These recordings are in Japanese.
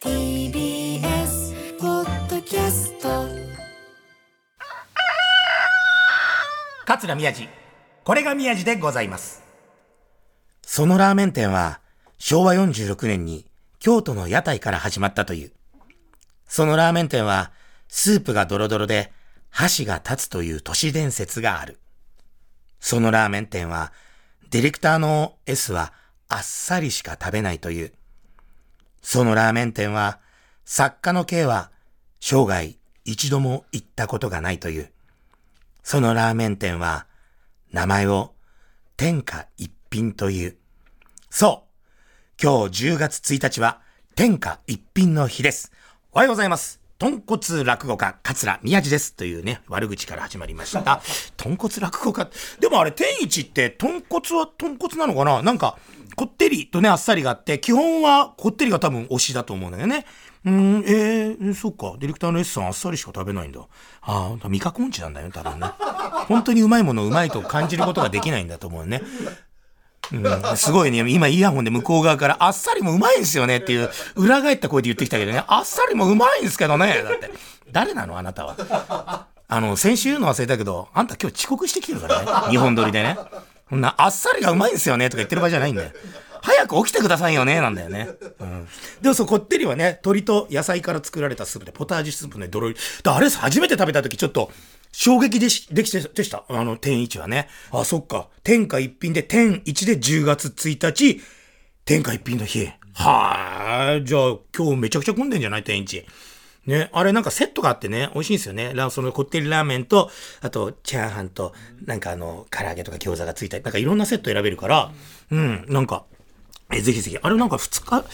TBS ポッドキャスト桂宮治。これが宮治でございます。そのラーメン店は、昭和46年に京都の屋台から始まったという。そのラーメン店は、スープがドロドロで、箸が立つという都市伝説がある。そのラーメン店は、ディレクターの S はあっさりしか食べないという。そのラーメン店は、作家の K は生涯一度も行ったことがないという。そのラーメン店は、名前を天下一品という。そう今日10月1日は天下一品の日です。おはようございます。豚骨落語家、桂宮治です。というね、悪口から始まりました。豚骨落語家。でもあれ、天一って豚骨は豚骨なのかな？なんか、こってりとね、あっさりがあって、基本はこってりが多分推しだと思うんだよね。うん、えー、そっか。ディレクターの S さんあっさりしか食べないんだ。ああ、味覚音痴なんだよ、多分ね。本当にうまいものうまいと感じることができないんだと思うね。うん、すごいね。今イヤホンで向こう側から、あっさりもうまいんすよねっていう、裏返った声で言ってきたけどね、あっさりもうまいんですけどね。だって、誰なの？あなたは。あの、先週言うの忘れたけど、あんた今日遅刻してきてるからね。日本撮りでね。そんな、あっさりがうまいんですよねとか言ってる場合じゃないんだよ。早く起きてくださいよねなんだよね。うん。でもそう、こってりはね、鶏と野菜から作られたスープで、ポタージュスープね、ドロリ。であれです、初めて食べた時ちょっと、衝撃でし、できて、でした。あの、天一はね。あ、そっか。天下一品で、天一で10月1日、天下一品の日。はあ、じゃあ今日めちゃくちゃ混んでんじゃない？天一。ね、あれなんかセットがあってね、美味しいんですよね。ラそのこってりラーメンと、あとチャーハンと、なんかあの、唐揚げとか餃子がついたり、なんかいろんなセット選べるから、うん、なんか、え、ぜひぜひ。あれなんか二日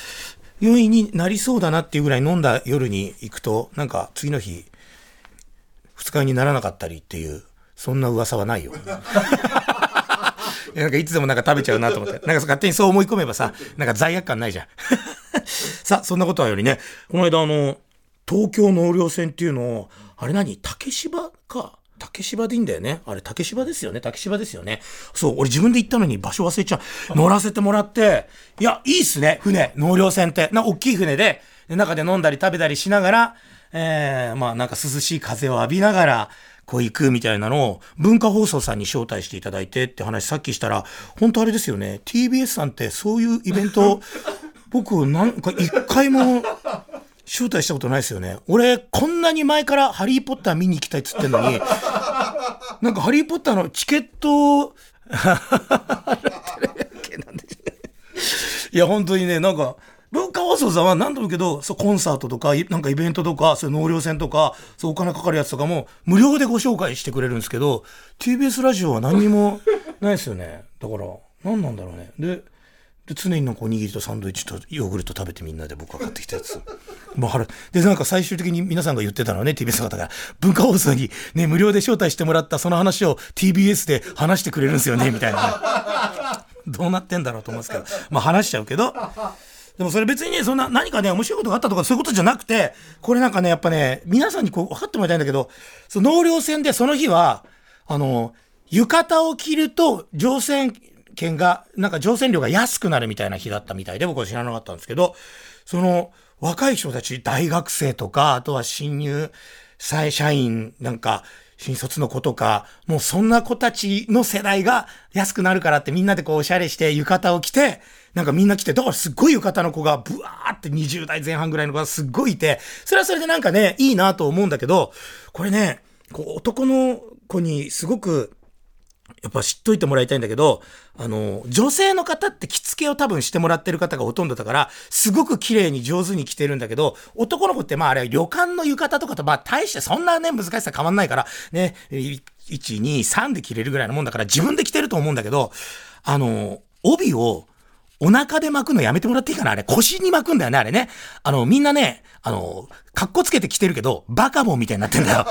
酔いになりそうだなっていうぐらい飲んだ夜に行くと、なんか次の日、二日にならなかったりっていう、そんな噂はないよ。なんかいつでもなんか食べちゃうなと思って。なんか勝手にそう思い込めばさ、なんか罪悪感ないじゃん。さあ、そんなことはよりね、この間あの、東京納涼船っていうのを、あれ何？竹芝か。竹芝でいいんだよね。あれ竹芝ですよね。竹芝ですよね。そう、俺自分で行ったのに場所忘れちゃう。乗らせてもらって、いや、いいっすね。船、納涼船って。な、大きい船で、で中で飲んだり食べたりしながら、えー、まあなんか涼しい風を浴びながら、こう行くみたいなのを文化放送さんに招待していただいてって話さっきしたら、本当あれですよね。TBS さんってそういうイベント、僕なんか一回も招待したことないですよね。俺、こんなに前からハリーポッター見に行きたいっつってんのに、なんかハリーポッターのチケット、いや、本当にね、なんか、放送さんは何度も言うけど、そう、コンサートとか、なんかイベントとか、そういう納涼船とか、そう、お金かかるやつとかも、無料でご紹介してくれるんですけど、TBS ラジオは何にもないですよね。だから、何なんだろうね。で、で常になんかおにぎりとサンドイッチとヨーグルト食べてみんなで僕が買ってきたやつ。もう腹で、なんか最終的に皆さんが言ってたのはね、TBS の方が、文化放送にね、無料で招待してもらったその話を TBS で話してくれるんですよね、みたいな、ね。どうなってんだろうと思うんですけど、まあ話しちゃうけど、でもそれ別にね、そんな何かね、面白いことがあったとかそういうことじゃなくて、これなんかね、やっぱね、皆さんにこう分かってもらいたいんだけど、その納涼船でその日は、あの、浴衣を着ると乗船券が、なんか乗船料が安くなるみたいな日だったみたいで、僕は知らなかったんですけど、その、若い人たち、大学生とか、あとは新入社社員、なんか、新卒の子とか、もうそんな子たちの世代が安くなるからってみんなでこうおしゃれして浴衣を着て、なんかみんな来て、だからすっごい浴衣の子がブワーって20代前半ぐらいの子がすっごいいて、それはそれでなんかね、いいなと思うんだけど、これね、こう男の子にすごくやっぱ知っといてもらいたいんだけど、あの、女性の方って着付けを多分してもらってる方がほとんどだから、すごく綺麗に上手に着てるんだけど、男の子ってまああれ旅館の浴衣とかとまあ大してそんなね難しさ変わんないから、ね、1、2、3で着れるぐらいのもんだから自分で着てると思うんだけど、あの、帯をお腹で巻くのやめてもらっていいかなあれ腰に巻くんだよね、あれね。あの、みんなね、あの、格好つけて着てるけど、バカボンみたいになってんだよ。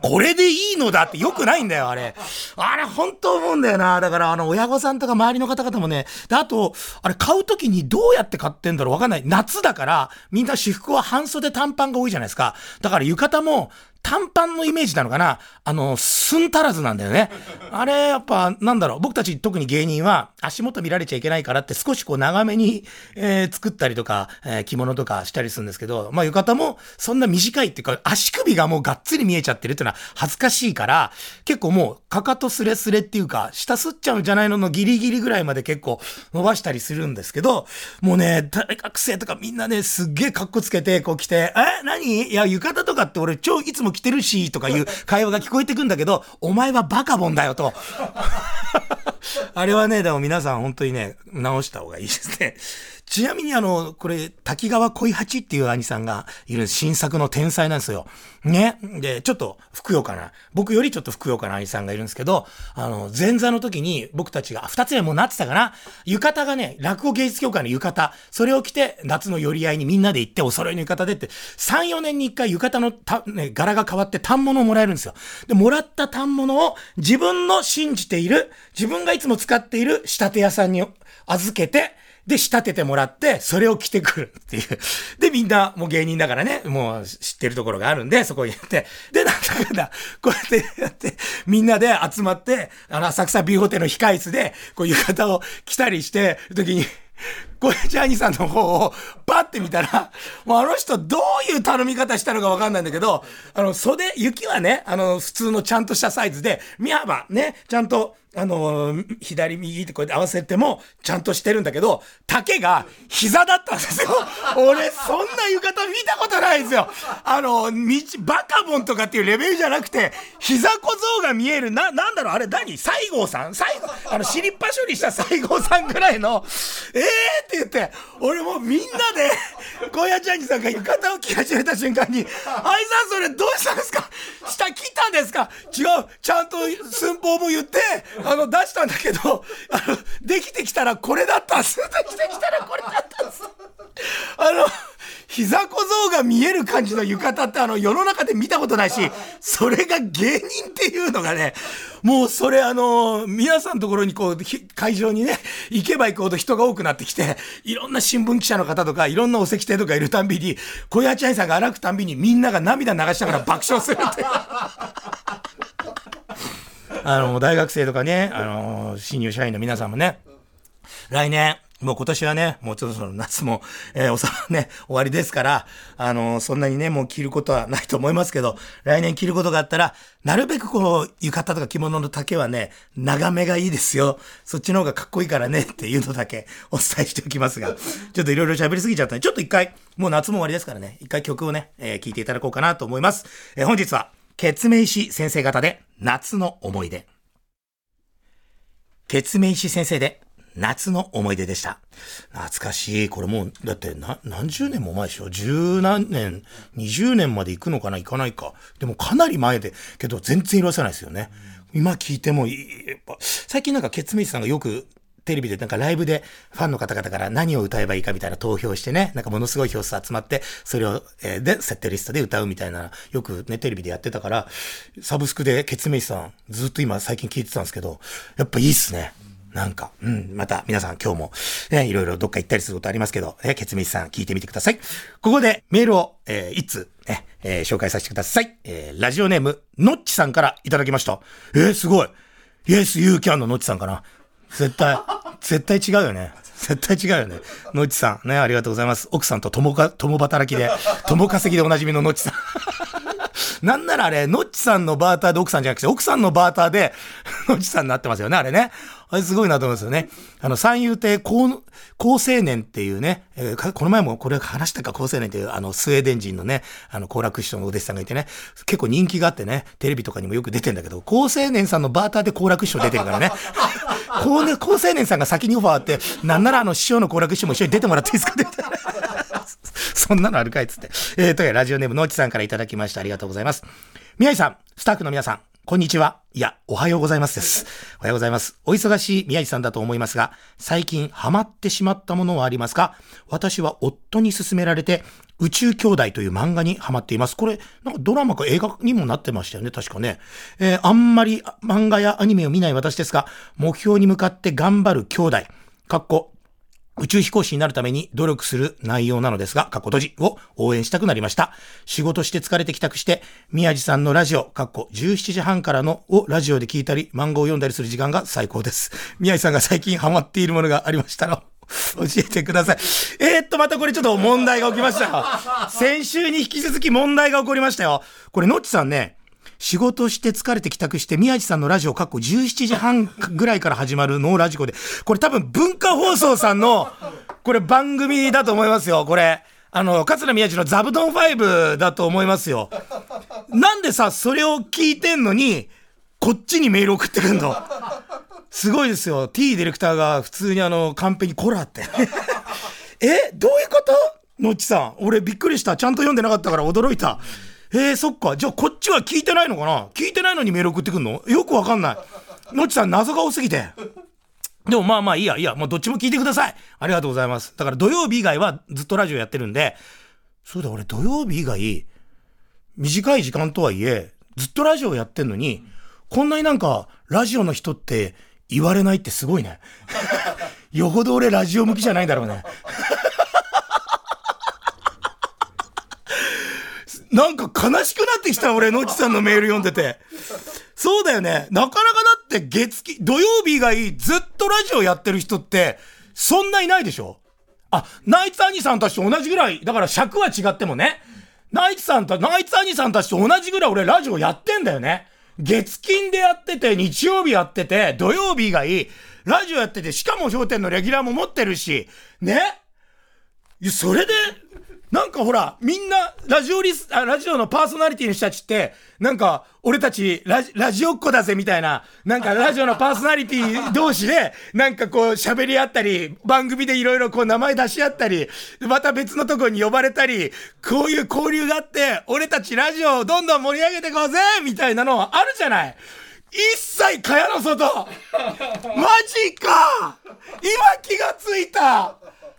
これでいいのだってよくないんだよ、あれ。あれ、本当思うんだよな。だから、あの、親御さんとか周りの方々もね、で、あと、あれ、買うときにどうやって買ってんだろうわかんない。夏だから、みんな私服は半袖短パンが多いじゃないですか。だから、浴衣も、短パンのイメージなのかな？あの、すん足らずなんだよね。あれ、やっぱ、なんだろう、僕たち特に芸人は足元見られちゃいけないからって少しこう長めに、えー、作ったりとか、えー、着物とかしたりするんですけど、まあ浴衣もそんな短いっていうか、足首がもうがっつり見えちゃってるっていうのは恥ずかしいから、結構もう、かかとスレスレっていうか、下すっちゃうんじゃないののギリギリぐらいまで結構伸ばしたりするんですけど、もうね、大学生とかみんなね、すっげえ格好つけて、こう来て、え何？いや、浴衣とかって俺超いつも着てるし、とかいう会話が聞こえてくんだけど、お前はバカボンだよと。あれはね、でも皆さん本当にね、直した方がいいですね。ちなみにあの、これ、滝川恋八っていう兄さんがいる新作の天才なんですよ。ね。で、ちょっと、ふくよかな。僕よりちょっとふくよかな兄さんがいるんですけど、あの、前座の時に僕たちが、二つ目もうなってたかな。浴衣がね、落語芸術協会の浴衣。それを着て、夏の寄り合いにみんなで行って、お揃いの浴衣でって、3、4年に1回浴衣のた、ね、柄が変わって反物をもらえるんですよ。で、もらった反物を自分の信じている、自分がいつも使っている仕立て屋さんに預けて、で、仕立ててもらって、それを着てくるっていう。で、みんな、もう芸人だからね、もう知ってるところがあるんで、そこにやって、で、なんだかんだ、こうやってやって、みんなで集まって、あの、浅草ビューホテルの控室で、こう浴衣を着たりして、時に、小林兄さんの方をバッて見たら、もうあの人どういう頼み方したのかわかんないんだけど、あの、袖、雪はね、あの、普通のちゃんとしたサイズで、身幅ね、ちゃんと、あの、左右ってこうやって合わせても、ちゃんとしてるんだけど、丈が膝だったんですよ。俺、そんな浴衣見たことないですよ。あの、道、バカボンとかっていうレベルじゃなくて、膝小僧が見える、な、なんだろう、あれ何？西郷さん？西郷、あの、尻っぱ処理した西郷さんぐらいの、えー？って言って、俺もみんなで、小屋ちゃんにさんが浴衣を着始めた瞬間に、あいさんそれどうしたんですか？下切ったんですか違う、ちゃんと寸法も言って、あの、出したんだけど、あの、できてきたらこれだったんす。できてきたらこれだったんす。あの、膝小僧が見える感じの浴衣ってあの世の中で見たことないし、それが芸人っていうのがね、もうそれあの、皆さんのところにこう、会場にね、行けば行くほど人が多くなってきて、いろんな新聞記者の方とか、いろんなお席亭とかいるたんびに、小屋ちゃんさんが歩くたんびにみんなが涙流しながら爆笑するって。あの、大学生とかね、あの、新入社員の皆さんもね、来年、もう今年はね、もうちょっとその夏も、えー、おさ、ね、終わりですから、あのー、そんなにね、もう着ることはないと思いますけど、来年着ることがあったら、なるべくこう、浴衣とか着物の丈はね、長めがいいですよ。そっちの方がかっこいいからね、っていうのだけお伝えしておきますが、ちょっといろいろ喋りすぎちゃったんで、ちょっと一回、もう夏も終わりですからね、一回曲をね、えー、聴いていただこうかなと思います。えー、本日は、ケツメイシ先生方で、夏の思い出。ケツメイシ先生で、夏の思い出でした。懐かしい。これもう、だってな、何十年も前でしょ？十何年、二十年まで行くのかな？行かないか。でもかなり前で、けど全然色あせないですよね。今聞いてもいい。最近なんかケツメイシさんがよくテレビでなんかライブでファンの方々から何を歌えばいいかみたいな投票してね、なんかものすごい票数集まって、それを、えー、で、設定リストで歌うみたいな、よくね、テレビでやってたから、サブスクでケツメイさん、ずっと今最近聞いてたんですけど、やっぱいいっすね。なんか、うん、また皆さん今日も、ね、いろいろどっか行ったりすることありますけど、えケツメイさん聞いてみてください。ここでメールを、えー、いつ、ね、えー、紹介させてください。えー、ラジオネーム、のっちさんからいただきました。えー、すごい。イエス・ユー・キャンののっちさんかな。絶対、絶対違うよね。絶対違うよね。のっちさん、ね、ありがとうございます。奥さんと共か、共働きで、共稼ぎでおなじみののっちさん。なんならあれ、のっちさんのバーターで奥さんじゃなくて、奥さんのバーターで、のっちさんになってますよね、あれね。あれすごいなと思いますよね。あの、三遊亭高、高青年っていうね、えー、この前もこれ話したか高青年っていう、あの、スウェーデン人のね、あの、好楽師匠のお弟子さんがいてね、結構人気があってね、テレビとかにもよく出てんだけど、高青年さんのバーターで好楽師匠出てるからね。高、ね、高青年さんが先にオファーあって、なんならあの、師匠の好楽師匠も一緒に出てもらっていいですか？って言ったそんなのあるかいっつって。えー、というラジオネームのうちさんからいただきました。ありがとうございます。宮井さん、スタッフの皆さん、こんにちは。いや、おはようございますです。おはようございます。お忙しい宮治さんだと思いますが、最近ハマってしまったものはありますか？私は夫に勧められて、宇宙兄弟という漫画にハマっています。これ、なんかドラマか映画にもなってましたよね、確かね。えー、あんまり漫画やアニメを見ない私ですが、目標に向かって頑張る兄弟、かっこ宇宙飛行士になるために努力する内容なのですが、過去閉じを応援したくなりました。仕事して疲れて帰宅して、宮地さんのラジオ、過去17時半からのをラジオで聞いたり、漫画を読んだりする時間が最高です。宮地さんが最近ハマっているものがありましたら、教えてください。えー、っと、またこれちょっと問題が起きました。先週に引き続き問題が起こりましたよ。これ、のっちさんね、仕事して疲れて帰宅して、宮地さんのラジオ、かっこ17時半ぐらいから始まるノーラジコで、これ多分文化放送さんの、これ番組だと思いますよ、これ。あの、桂宮治の座布団5だと思いますよ。なんでさ、それを聞いてんのに、こっちにメール送ってくんの？すごいですよ。T ディレクターが普通にあの、カンペにコラって。えどういうこと？のっちさん。俺びっくりした。ちゃんと読んでなかったから驚いた。えー、そっか。じゃあこっちは聞いてないのかな？聞いてないのにメール送ってくんの？よくわかんない。のちさん謎が多すぎて。でもまあまあいいや、いいや、もうどっちも聞いてください。ありがとうございます。だから土曜日以外はずっとラジオやってるんで、そうだ、俺土曜日以外、短い時間とはいえ、ずっとラジオやってんのに、こんなになんか、ラジオの人って言われないってすごいね。よほど俺ラジオ向きじゃないんだろうね。なんか悲しくなってきた俺、のちさんのメール読んでて。そうだよね。なかなかだって月金、土曜日以外ずっとラジオやってる人って、そんないないでしょ？あ、ナイツ兄さんたちと同じぐらい、だから尺は違ってもね。ナイツさんと、ナイツ兄さんたちと同じぐらい俺ラジオやってんだよね。月金でやってて、日曜日やってて、土曜日以外、ラジオやってて、しかも商店のレギュラーも持ってるし、ね？それで、なんかほら、みんな、ラジオリス、あ、ラジオのパーソナリティの人たちって、なんか、俺たちラジ、ラジオっ子だぜみたいな、なんか ラジオのパーソナリティ同士で、なんかこう喋り合ったり、番組でいろいろこう名前出し合ったり、また別のとこに呼ばれたり、こういう交流があって、俺たちラジオをどんどん盛り上げていこうぜみたいなのあるじゃない。一切蚊帳の外。マジか。今気がついた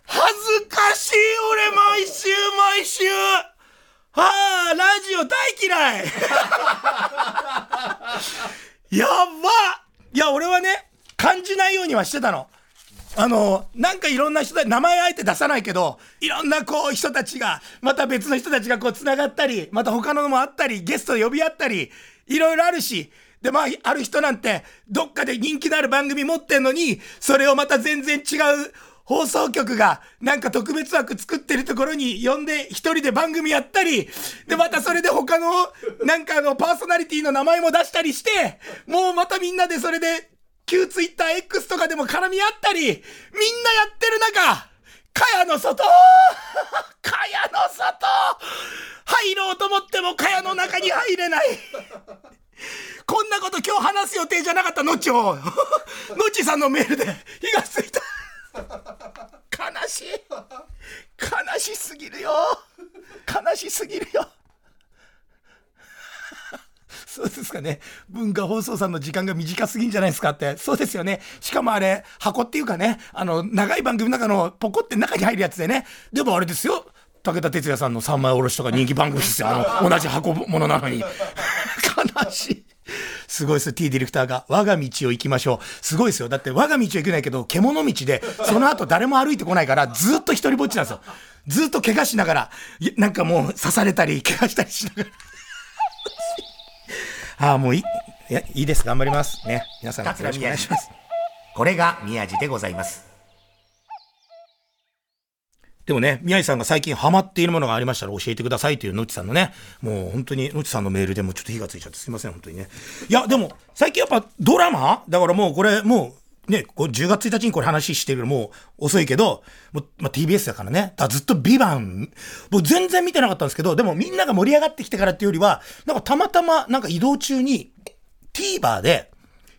恥ずかしい俺毎週毎週。はあラジオ大嫌い。やばいや俺はね感じないようにはしてたの。あのなんかいろんな人たち名前あえて出さないけどいろんなこう人たちがまた別の人たちがこうつながったりまた他のもあったりゲスト呼び合ったりいろいろあるし。で、まあ、ある人なんて、どっかで人気のある番組持ってんのに、それをまた全然違う放送局がなんか特別枠作ってるところに呼んで一人で番組やったり、で、またそれで他のなんかあのパーソナリティの名前も出したりして、もうまたみんなでそれで旧ツイッター X とかでも絡み合ったり、みんなやってる中、かやの外 かやの外入ろうと思ってもかやの中に入れない。こんなこと今日話す予定じゃなかった。のちを、のちさんのメールで火がついた。悲しい悲しすぎるよ悲しすぎるよ そうですかね。文化放送さんの時間が短すぎんじゃないですかって。そうですよね。しかもあれ、箱っていうかね、あの、長い番組の中のポコって中に入るやつでね。でもあれですよ。武田鉄矢さんの三枚おろしとか人気番組ですよ。あの、同じ箱物なのに。悲しい。すごいです T ディレクターが。我が道を行きましょう。すごいですよ。だって我が道は行けないけど、獣道で、その後誰も歩いてこないから、ずっと一人ぼっちなんですよ。ずっと怪我しながら、なんかもう刺されたり、怪我したりしながら。ああ、もういい、いや、いいです。頑張ります。ね。皆さん、よろしくお願いします。これが宮地でございます。でもね、宮治さんが最近ハマっているものがありましたら教えてくださいというのちさんのね、もう本当にのちさんのメールでもちょっと火がついちゃってすいません、本当にね。いや、でも最近やっぱドラマ？だからもうこれもう、ね、こ10月1日にこれ話してるのもう遅いけど、もうまあ、TBS だからね。だずっとビバン、もう全然見てなかったんですけど、でもみんなが盛り上がってきてからっていうよりは、なんかたまたまなんか移動中に TVer で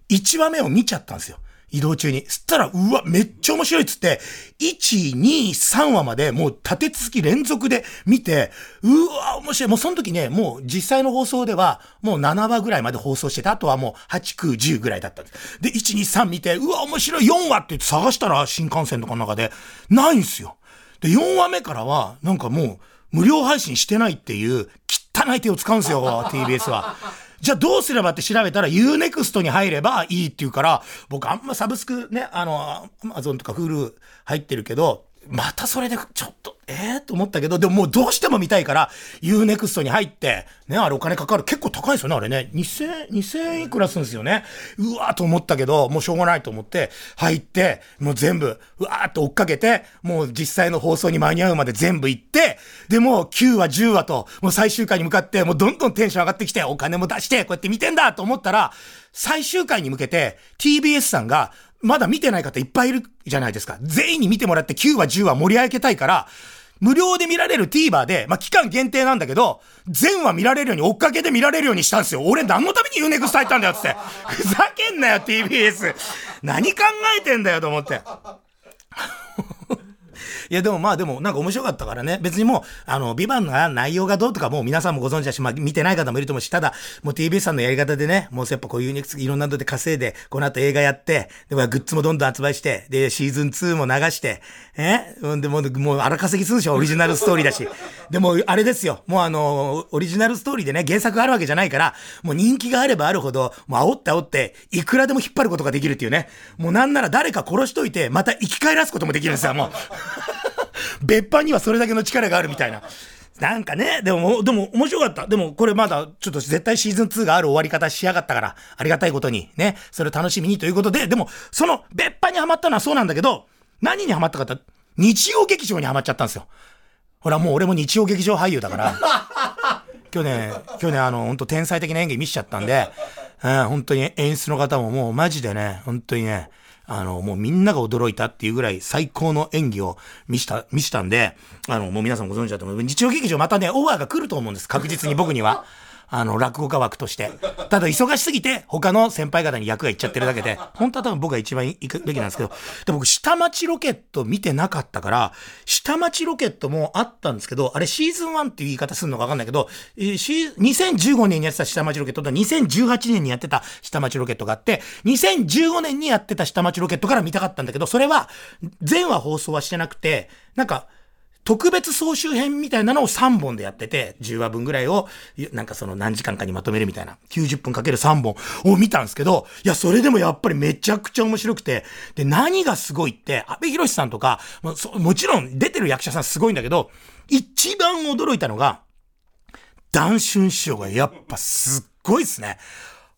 1話目を見ちゃったんですよ。移動中に。そしたら、うわ、めっちゃ面白いっつって、1、2、3話までもう立て続き連続で見て、うわ、面白い。もうその時ね、もう実際の放送では、もう7話ぐらいまで放送してて、あとはもう8、9、10ぐらいだったんです。で、1、2、3見て、うわ、面白い、4話って言って探したら、新幹線とかの中で、ないんすよ。で、4話目からは、なんかもう、無料配信してないっていう、汚い手を使うんすよ、TBS は。じゃあどうすればって調べたら Unext に入ればいいっていうから、僕あんまサブスクね、あの、Amazon とか Hulu 入ってるけど、またそれでちょっと、ええー、と思ったけど、でももうどうしても見たいから、Unext に入って、ね、あれお金かかる。結構高いですよね、あれね。2000、2000いくらするんですよね。うわーと思ったけど、もうしょうがないと思って、入って、もう全部、うわーって追っかけて、もう実際の放送に間に合うまで全部行って、でも9話、10話と、もう最終回に向かって、もうどんどんテンション上がってきて、お金も出して、こうやって見てんだと思ったら、最終回に向けて、TBS さんが、まだ見てない方いっぱいいるじゃないですか。全員に見てもらって9話10話盛り上げたいから、無料で見られる TVer で、まあ、期間限定なんだけど、全話見られるように追っかけで見られるようにしたんですよ。俺何のために UNEXT 入ったんだよって。ふざけんなよ TBS。何考えてんだよと思って。いや、でもまあでもなんか面白かったからね。別にもう、あの、ビバンの内容がどうとかもう皆さんもご存知だし、まあ見てない方もいると思うし、ただ、もう TBS さんのやり方でね、もうやっぱこういういろんなので稼いで、この後映画やって、で、グッズもどんどん発売して、で、シーズン2も流して、え？うんでも、もう荒稼ぎするでしょ、オリジナルストーリーだし。でも、あれですよ。もうあの、オリジナルストーリーでね、原作があるわけじゃないから、もう人気があればあるほど、もう煽って煽って、いくらでも引っ張ることができるっていうね。もうなんなら誰か殺しといて、また生き返らすこともできるんですよ、もう。別班にはそれだけの力があるみたいな。なんかね、でも、でも面白かった。でもこれまだちょっと絶対シーズン2がある終わり方しやがったから、ありがたいことに。ね、それを楽しみにということで、でもその別班にはまったのはそうなんだけど、何にはまったかって日曜劇場にはまっちゃったんですよ。ほらもう俺も日曜劇場俳優だから、去年、去年あの、本当天才的な演技見しちゃったんで、うん、本当に演出の方ももうマジでね、本当にね、あの、もうみんなが驚いたっていうぐらい最高の演技を見した、見したんで、あの、もう皆さんご存知だと思う。日曜劇場またね、オファーが来ると思うんです。確実に僕には。あの、落語家枠として。ただ、忙しすぎて、他の先輩方に役がいっちゃってるだけで、本当は多分僕が一番行くべきなんですけど、で僕、下町ロケット見てなかったから、下町ロケットもあったんですけど、あれシーズン1っていう言い方するのかわかんないけど、えー、2015年にやってた下町ロケットと2018年にやってた下町ロケットがあって、2015年にやってた下町ロケットから見たかったんだけど、それは、全話放送はしてなくて、なんか、特別総集編みたいなのを3本でやってて、10話分ぐらいを、なんかその何時間かにまとめるみたいな、90分かける3本を見たんですけど、いや、それでもやっぱりめちゃくちゃ面白くて、で、何がすごいって、安部寛さんとか、ももちろん出てる役者さんすごいんだけど、一番驚いたのが、ダンシュン師匠がやっぱすっごいっすね。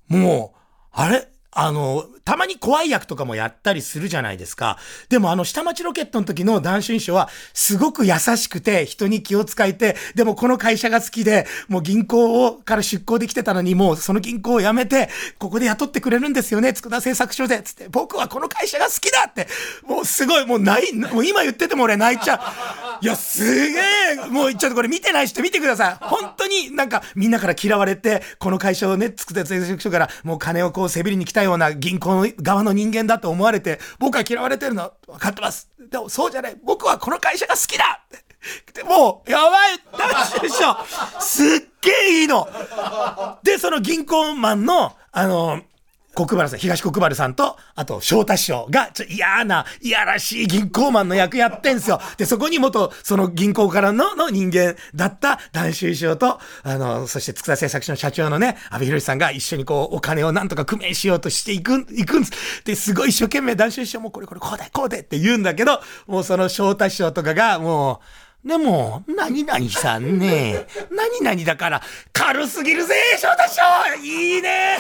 もう、あれあの、たまに怖い役とかもやったりするじゃないですか。でもあの、下町ロケットの時の男子印象は、すごく優しくて、人に気を使えて、でもこの会社が好きで、もう銀行を、から出向できてたのに、もうその銀行を辞めて、ここで雇ってくれるんですよね、佃製作所で、つって、僕はこの会社が好きだって、もうすごい、もうない、もう今言ってても俺泣いちゃう。いや、すげえ、もうちょっとこれ見てない人見てください。本当になんか、みんなから嫌われて、この会社をね、佃製作所から、もう金をこうせびりに来たような銀行の側の人間だと思われて、僕は嫌われてるの。分かってます。でもそうじゃない。僕はこの会社が好きだ。でもう、やばい。ダッシュでしょ。すっげえいいの。で、その銀行マンの、あの、国原さん、東国原さんと、あと、翔太師匠が、ちょ、嫌な、いやらしい銀行マンの役やってんすよ。で、そこに元、その銀行からの、の人間だった男子師匠と、あの、そして佃製作所の社長のね、安部寛さんが一緒にこう、お金をなんとか工面しようとしていく、いくんです。で、すごい一生懸命男子師匠もこれこれこうだこうでって言うんだけど、もうその翔太師匠とかが、もう、でも、何々さんね、何々だから、軽すぎるぜ、翔太師匠いいね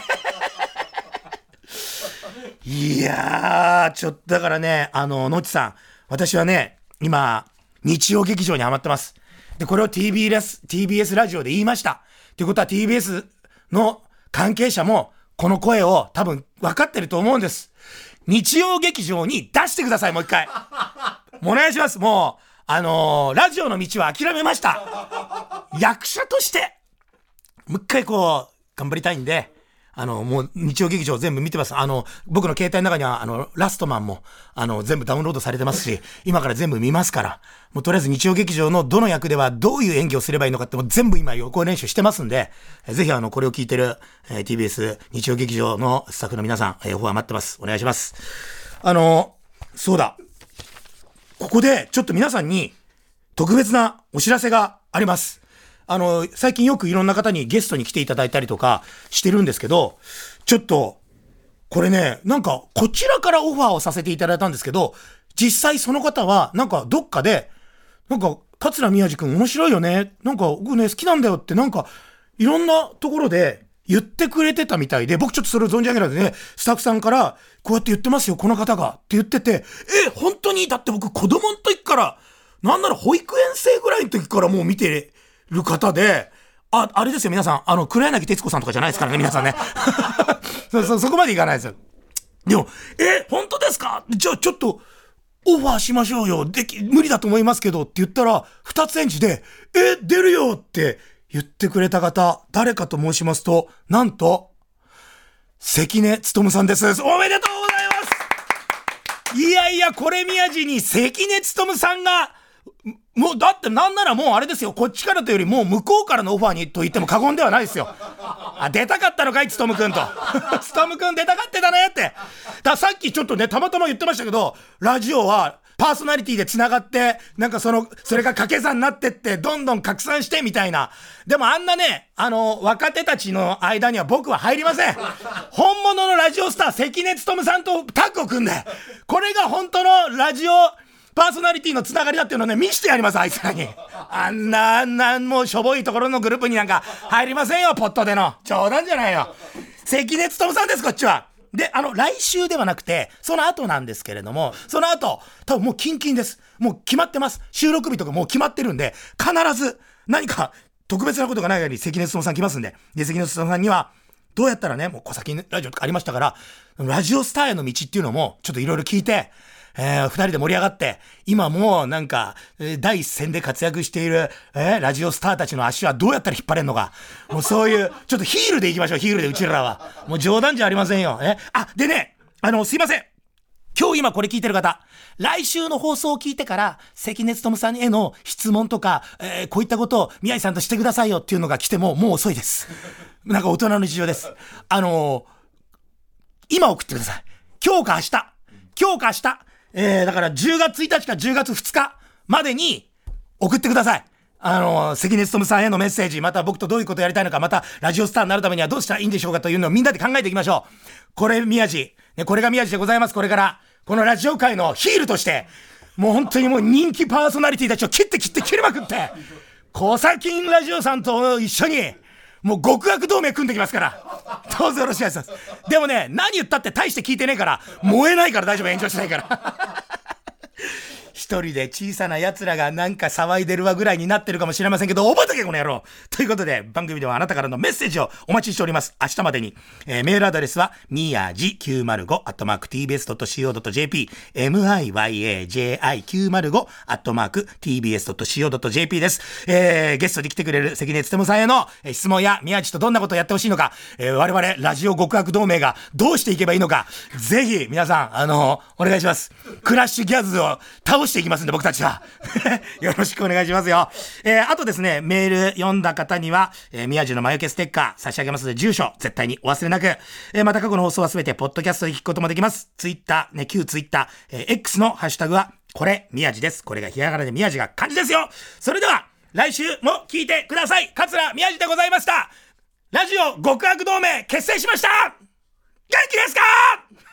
いやー、ちょっとだからね、あの、のちさん、私はね、今、日曜劇場にハマってます。で、これを TBS、TBS ラジオで言いました。ってことは TBS の関係者も、この声を多分分かってると思うんです。日曜劇場に出してください、もう一回。お願いします。もう、あのー、ラジオの道は諦めました。役者として、もう一回こう、頑張りたいんで、あの、もう日曜劇場全部見てます。あの、僕の携帯の中には、あの、ラストマンも、あの、全部ダウンロードされてますし、今から全部見ますから、もうとりあえず日曜劇場のどの役ではどういう演技をすればいいのかっても全部今予行練習してますんで、ぜひあの、これを聞いてる、えー、TBS 日曜劇場のスタッフの皆さん、えー、オファー待ってます。お願いします。あの、そうだ。ここで、ちょっと皆さんに、特別なお知らせがあります。あの、最近よくいろんな方にゲストに来ていただいたりとかしてるんですけど、ちょっと、これね、なんか、こちらからオファーをさせていただいたんですけど、実際その方は、なんか、どっかで、なんか、桂宮治君面白いよね。なんか、僕ね、好きなんだよって、なんか、いろんなところで言ってくれてたみたいで、僕ちょっとそれを存じ上げないでね、スタッフさんから、こうやって言ってますよ、この方が。って言ってて、え、本当に？だって僕子供の時から、なんなら保育園生ぐらいの時からもう見てる方で、あ、あれですよ、皆さん。あの、黒柳徹子さんとかじゃないですからね、皆さんね。そ、そ、そこまでいかないですよ。でも、え、本当ですか？じゃあちょっと、オファーしましょうよ。でき、無理だと思いますけどって言ったら、二つ返事で、え、出るよって言ってくれた方、誰かと申しますと、なんと、関根勤さんです。おめでとうございますいやいや、これ宮地に関根勤さんが、もう、だってなんならもうあれですよ、こっちからというよりもう向こうからのオファーにと言っても過言ではないですよ。あ、出たかったのかい、つとむくんと。つとむくん出たかってたねって。ださっきちょっとね、たまたま言ってましたけど、ラジオはパーソナリティで繋がって、なんかその、それが掛け算になってって、どんどん拡散してみたいな。でもあんなね、あの、若手たちの間には僕は入りません。本物のラジオスター、関根勤さんとタッグを組んで、これが本当のラジオ、パーソナリティのつながりだっていうのをね、見してやります、あいつらに。あんな、あんな、もうしょぼいところのグループになんか入りませんよ、ポットでの。冗談じゃないよ。関根勤さんです、こっちは。で、あの、来週ではなくて、その後なんですけれども、その後、多分もうキンキンです。もう決まってます。収録日とかもう決まってるんで、必ず何か特別なことがないように関根勤さん来ますんで、で、関根勤さんには、どうやったらね、もう小崎ラジオとかありましたから、ラジオスターへの道っていうのも、ちょっといろいろ聞いて、えー、二人で盛り上がって、今もうなんか、第一線で活躍している、えー、ラジオスターたちの足はどうやったら引っ張れんのか。もうそういう、ちょっとヒールで行きましょう、ヒールでうちらは。もう冗談じゃありませんよ。えあ、でね、あの、すいません。今日今これ聞いてる方、来週の放送を聞いてから、関根勤さんへの質問とか、えー、こういったことを宮治さんとしてくださいよっていうのが来ても、もう遅いです。なんか大人の事情です。あのー、今送ってください。今日か明日。今日か明日。えー、だから10月1日か10月2日までに送ってください。あの、関根勤さんへのメッセージ、また僕とどういうことやりたいのか、またラジオスターになるためにはどうしたらいいんでしょうかというのをみんなで考えていきましょう。これ宮地。ね、これが宮地でございます、これから。このラジオ界のヒールとして、もう本当にもう人気パーソナリティたちを切って切って切りまくって、コサキンラジオさんと一緒に、もう極悪同盟組んできますから。どうぞよろしくお願いします。でもね、何言ったって大して聞いてねえから、燃えないから大丈夫、炎上しないから。一人で小さな奴らがなんか騒いでるわぐらいになってるかもしれませんけど、覚えとけこの野郎ということで、番組ではあなたからのメッセージをお待ちしております。明日までに。えー、メールアドレスは、みやじ905、アットマーク tbs.co.jp、miyaji905、アットマーク tbs.co.jp です。えー、ゲストに来てくれる関根勤さんへの質問や宮地とどんなことをやってほしいのか、えー、我々ラジオ極悪同盟がどうしていけばいいのか、ぜひ皆さん、あのー、お願いします。クラッシュギャズを倒していきますんで、僕たちは。よろしくお願いしますよ。えー、あとですね、メール読んだ方には、えー、宮地の眉毛ステッカー差し上げますので、住所、絶対にお忘れなく。えー、また過去の放送はすべて、ポッドキャストで聞くこともできます。ツイッター、ね、旧ツイッター、えー、X のハッシュタグは、これ、宮地です。これがひらがなで宮地が漢字ですよ。それでは、来週も聞いてください。桂宮地でございました。ラジオ極悪同盟結成しました元気ですか？